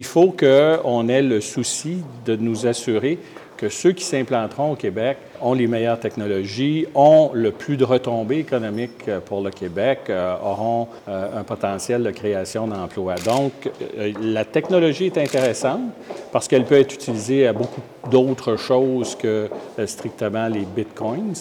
Il faut qu'on ait le souci de nous assurer que ceux qui s'implanteront au Québec ont les meilleures technologies, ont le plus de retombées économiques euh, pour le Québec, euh, auront euh, un potentiel de création d'emplois. Donc, la technologie est intéressante parce qu'elle peut être utilisée à beaucoup d'autres choses que strictement les bitcoins.